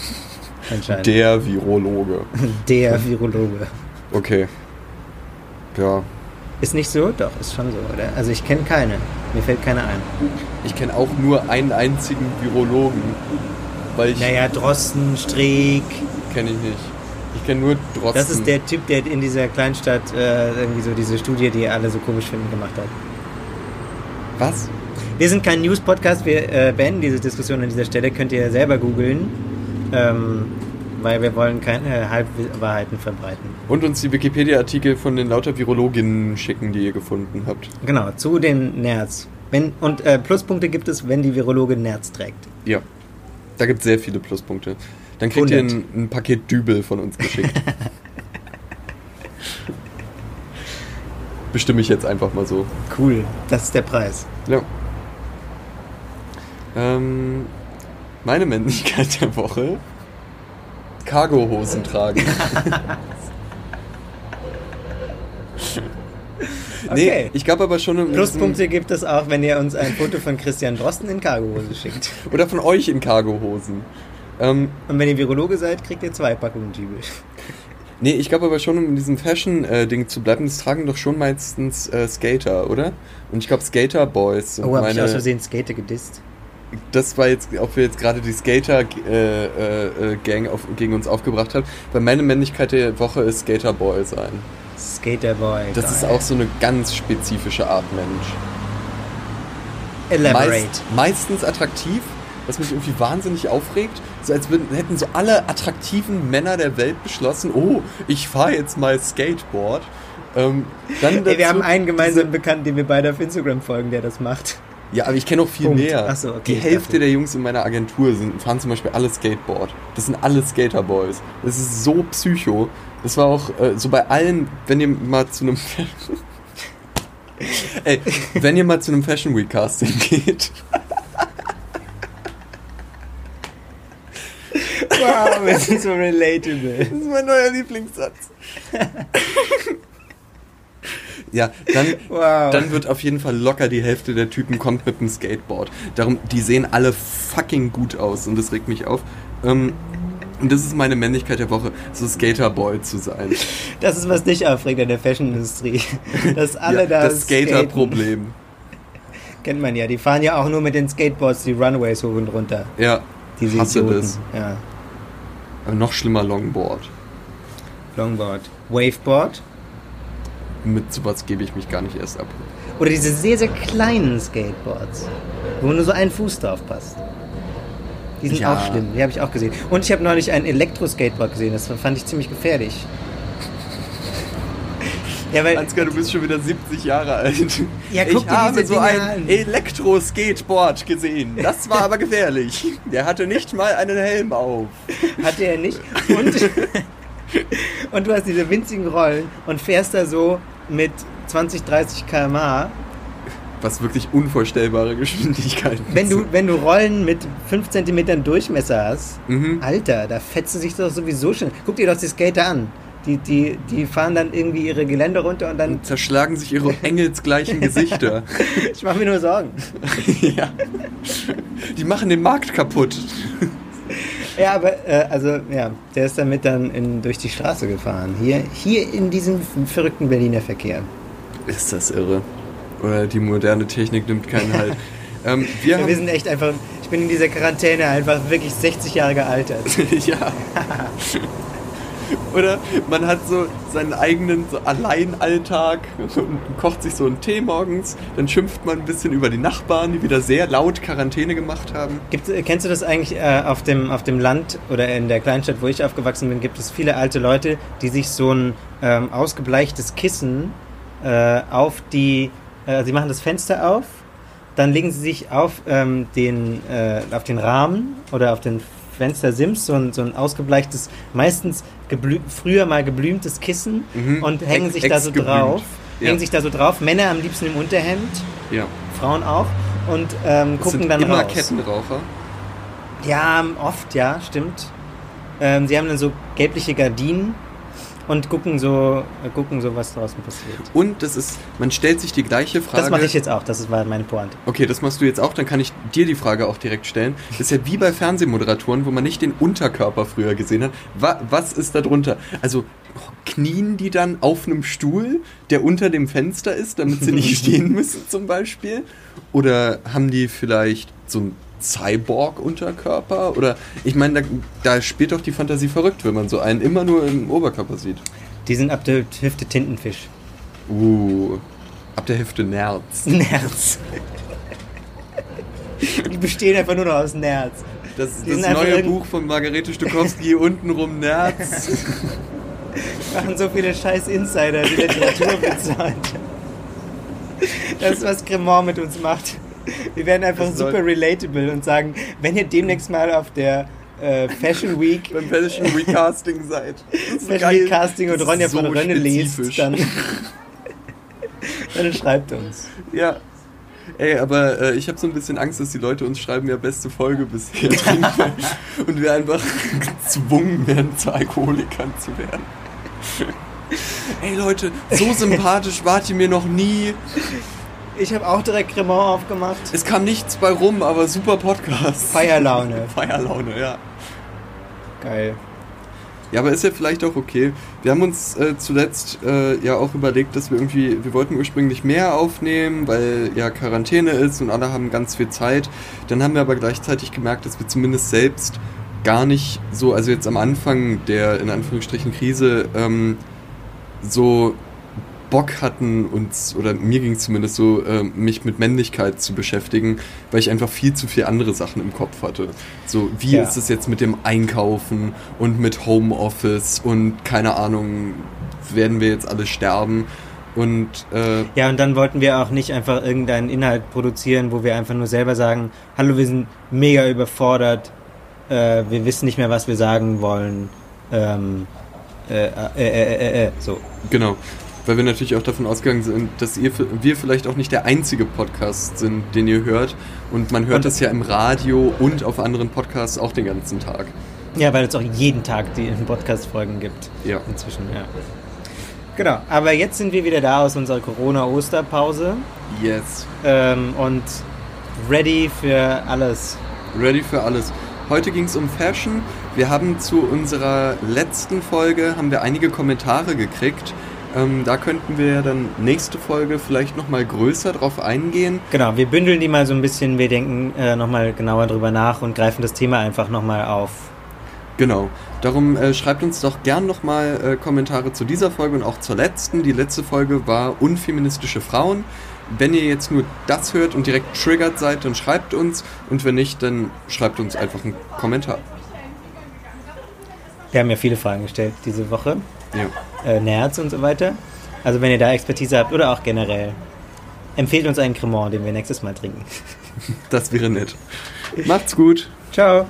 <laughs> Anscheinend. Der Virologe. Der Virologe. Okay. Ja. Ist nicht so? Doch, ist schon so, oder? Also ich kenne keine. Mir fällt keine ein. Ich kenne auch nur einen einzigen Virologen. Weil ich Naja, Drosten, Streeck. kenne ich nicht. Ich kenne nur Drosten. Das ist der Typ, der in dieser Kleinstadt äh, irgendwie so diese Studie, die alle so komisch finden, gemacht hat. Was? Wir sind kein News-Podcast, wir äh, beenden diese Diskussion an dieser Stelle. Könnt ihr selber googeln, ähm, weil wir wollen keine Halbwahrheiten verbreiten. Und uns die Wikipedia-Artikel von den lauter Virologinnen schicken, die ihr gefunden habt. Genau, zu den Nerds. Wenn, und äh, Pluspunkte gibt es, wenn die Virologe Nerds trägt. Ja. Da gibt es sehr viele Pluspunkte. Dann kriegt ihr 100. ein, ein Paket Dübel von uns geschickt. <laughs> Bestimme ich jetzt einfach mal so. Cool, das ist der Preis. Ja. Ähm, meine Männlichkeit der Woche. Cargohosen tragen. <laughs> Nee, Okay. ich glaube aber schon Pluspunkte gibt es auch, wenn ihr uns ein Foto von Christian Drosten in Cargohose schickt. Oder von euch in Cargohosen. Ähm, Und wenn ihr Virologe seid, kriegt ihr zwei Packungen Giebel. nee, ich glaube aber schon, um in diesem Fashion-Ding zu bleiben, das tragen doch schon meistens äh, Skater, oder? Und ich glaube Skater-Boys. Oh, hab ich meine- aus Versehen Skater gedisst. Das war jetzt, ob wir jetzt gerade die Skater-Gang äh, äh, Gang auf, gegen uns aufgebracht haben, weil meine Männlichkeit der Woche ist Skaterboy sein. Skaterboy. Das geil. ist auch so eine ganz spezifische Art Mensch. Elaborate. Meist, meistens attraktiv, was mich irgendwie wahnsinnig aufregt. So als würden, hätten so alle attraktiven Männer der Welt beschlossen, oh, ich fahre jetzt mal Skateboard. Ähm, dann Ey, wir haben einen gemeinsamen Bekannten, den wir beide auf Instagram folgen, der das macht. Ja, aber ich kenne auch viel Punkt. mehr. Ach so, okay, Die Hälfte der Jungs in meiner Agentur sind, fahren zum Beispiel alle Skateboard. Das sind alle Skaterboys. Das ist so psycho. Das war auch äh, so bei allen, wenn ihr mal zu einem <laughs> Ey, wenn ihr mal zu einem Fashion Week Casting geht, Wow, wir sind so relatable. das ist mein neuer Lieblingssatz. <laughs> ja, dann <laughs> Wow. Dann wird auf jeden Fall locker die Hälfte der Typen kommt mit dem Skateboard. Darum, die sehen alle fucking gut aus und das regt mich auf. Ähm, und das ist meine Männlichkeit der Woche, so Skaterboy zu sein. <laughs> Das ist, was dich aufregt an der Fashion-Industrie. <laughs> Dass alle ja, da das Skater-Problem. Kennt man ja. Die fahren ja auch nur mit den Skateboards die Runways hoch und runter. Ja, Diese hasse Idioten. das. Ja. Aber noch schlimmer Longboard. Longboard. Waveboard. Mit sowas gebe ich mich gar nicht erst ab. Oder diese sehr, sehr kleinen Skateboards. Wo nur so ein Fuß drauf passt. Die sind Ja. auch schlimm. Die habe ich auch gesehen. Und ich habe neulich ein Elektro-Skateboard gesehen. Das fand ich ziemlich gefährlich. <laughs> Ja, weil Ansgar, du bist schon wieder 70 Jahre alt. Ja, guck ich habe so ein. Elektro-Skateboard gesehen. Das war aber <laughs> gefährlich. Der hatte nicht mal einen Helm auf. Hatte er nicht. Und, <laughs> und du hast diese winzigen Rollen und fährst da so mit 20, 30 km/h. Was wirklich unvorstellbare Geschwindigkeiten Wenn du, sind. wenn du Rollen mit 5 cm Durchmesser hast, Mhm. Alter, da fetzt du sich doch sowieso schon. Guck dir doch die Skater an. Die, die, die fahren dann irgendwie ihre Gelände runter und dann. zerschlagen sich ihre <laughs> engelsgleichen Gesichter. Ich mache mir nur Sorgen. <laughs> ja. Die machen den Markt kaputt. Ja, aber äh, also ja, der ist damit dann in, durch die Straße gefahren. Hier, hier in diesem verrückten Berliner Verkehr. Ist das irre? Oder die moderne Technik nimmt keinen Halt. <laughs> ähm, wir Ja, wir sind echt einfach. Ich bin in dieser Quarantäne einfach wirklich 60 Jahre gealtert. <laughs> ja. <laughs> <laughs> Oder man hat so seinen eigenen so Alleinalltag und kocht sich so einen Tee morgens, dann schimpft man ein bisschen über die Nachbarn, die wieder sehr laut Quarantäne gemacht haben. Gibt, äh, kennst du das eigentlich äh, auf, dem, auf dem Land oder in der Kleinstadt, wo ich aufgewachsen bin, gibt es viele alte Leute, die sich so ein ähm, ausgebleichtes Kissen äh, auf die, äh, sie machen das Fenster auf, dann legen sie sich auf, ähm, den, äh, auf den Rahmen oder auf den Fenster Sims, so ein, so ein ausgebleichtes, meistens früher mal geblümtes Kissen Mhm. und hängen Ex- sich da so drauf. Ja. Hängen sich da so drauf. Männer am liebsten im Unterhemd, Ja. Frauen auch. Und ähm, gucken sind dann immer raus. Kettenraucher. Ja, oft, ja, stimmt. Ähm, sie haben dann so gelbliche Gardinen und gucken so, äh, gucken so, was draußen passiert. Und das ist, man stellt sich die gleiche Frage. Das mache ich jetzt auch, das war meine Pointe. Okay, das machst du jetzt auch, dann kann ich dir die Frage auch direkt stellen. Das ist ja wie bei Fernsehmoderatoren, wo man nicht den Unterkörper früher gesehen hat. Wa was ist da drunter? Also knien die dann auf einem Stuhl, der unter dem Fenster ist, damit sie nicht <laughs> stehen müssen zum Beispiel? Oder haben die vielleicht so einen Cyborg-Unterkörper? Oder ich meine, da, da spielt doch die Fantasie verrückt, wenn man so einen immer nur im Oberkörper sieht. Die sind ab der Hüfte Tintenfisch. Uh, ab der Hälfte Nerz. <laughs> Nerz. Die bestehen einfach nur noch aus Nerz. Das, das neue Buch von Margarete Stokowski, <laughs> untenrum Nerz. machen so viele scheiß Insider, die Literatur bezahlt. Das ist, was Cremant mit uns macht. <laughs> Wir werden einfach Das super relatable und sagen, wenn ihr demnächst mal auf der äh, Fashion <laughs> Week beim Fashion Recasting seid. Das ist so Fashion geil. Week Casting und Ronja ist von so Rönne spezifisch. dann, <laughs> dann schreibt uns. Ja. Ey, aber äh, ich habe so ein bisschen Angst, dass die Leute uns schreiben, ja, beste Folge bisher. und wir einfach gezwungen werden, zu Alkoholikern zu werden. Ey Leute, so sympathisch wart ihr mir noch nie. Ich habe auch direkt Cremant aufgemacht. Es kam nichts bei rum, aber super Podcast. Feierlaune. <laughs> Feierlaune, ja. Geil. Ja, aber ist ja vielleicht auch okay. Wir haben uns äh, zuletzt äh, ja auch überlegt, dass wir irgendwie, wir wollten ursprünglich mehr aufnehmen, weil ja Quarantäne ist und alle haben ganz viel Zeit. Dann haben wir aber gleichzeitig gemerkt, dass wir zumindest selbst gar nicht so, also jetzt am Anfang der in Anführungsstrichen Krise, ähm, so Bock hatten, uns, oder mir ging es zumindest so, äh, mich mit Männlichkeit zu beschäftigen, weil ich einfach viel zu viel andere Sachen im Kopf hatte. So, wie Ja. ist es jetzt mit dem Einkaufen und mit Homeoffice und keine Ahnung, werden wir jetzt alle sterben? Und äh, Ja, und dann wollten wir auch nicht einfach irgendeinen Inhalt produzieren, wo wir einfach nur selber sagen, hallo, wir sind mega überfordert, äh, wir wissen nicht mehr, was wir sagen wollen. Ähm, äh, äh, äh, äh, äh, so. genau, weil wir natürlich auch davon ausgegangen sind, dass ihr, wir vielleicht auch nicht der einzige Podcast sind, den ihr hört. Und man hört Und- das ja im Radio und auf anderen Podcasts auch den ganzen Tag. Ja, weil es auch jeden Tag die Podcast-Folgen gibt. Ja. Inzwischen, ja. Genau, aber jetzt sind wir wieder da aus unserer Corona-Osterpause Yes. ähm, und ready für alles. Ready für alles. Heute ging es um Fashion. Wir haben zu unserer letzten Folge haben wir einige Kommentare gekriegt. Ähm, da könnten wir dann nächste Folge vielleicht noch mal größer drauf eingehen. Genau, wir bündeln die mal so ein bisschen, wir denken äh, nochmal genauer drüber nach und greifen das Thema einfach nochmal auf. Genau. Darum äh, schreibt uns doch gern noch mal äh, Kommentare zu dieser Folge und auch zur letzten. Die letzte Folge war unfeministische Frauen. Wenn ihr jetzt nur das hört und direkt triggert seid, dann schreibt uns und wenn nicht, dann schreibt uns einfach einen Kommentar. Wir haben ja viele Fragen gestellt diese Woche. Ja. Äh, Nerz und so weiter. Also wenn ihr da Expertise habt oder auch generell, empfehlt uns einen Cremant, den wir nächstes Mal trinken. <laughs> Das wäre nett. Macht's gut. Ciao.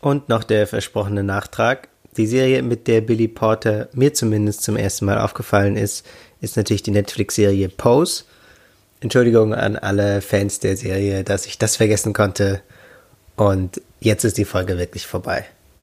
Und noch der versprochene Nachtrag. Die Serie, mit der Billy Porter mir zumindest zum ersten Mal aufgefallen ist, ist natürlich die Netflix-Serie Pose. Entschuldigung an alle Fans der Serie, dass ich das vergessen konnte. Und jetzt ist die Folge wirklich vorbei.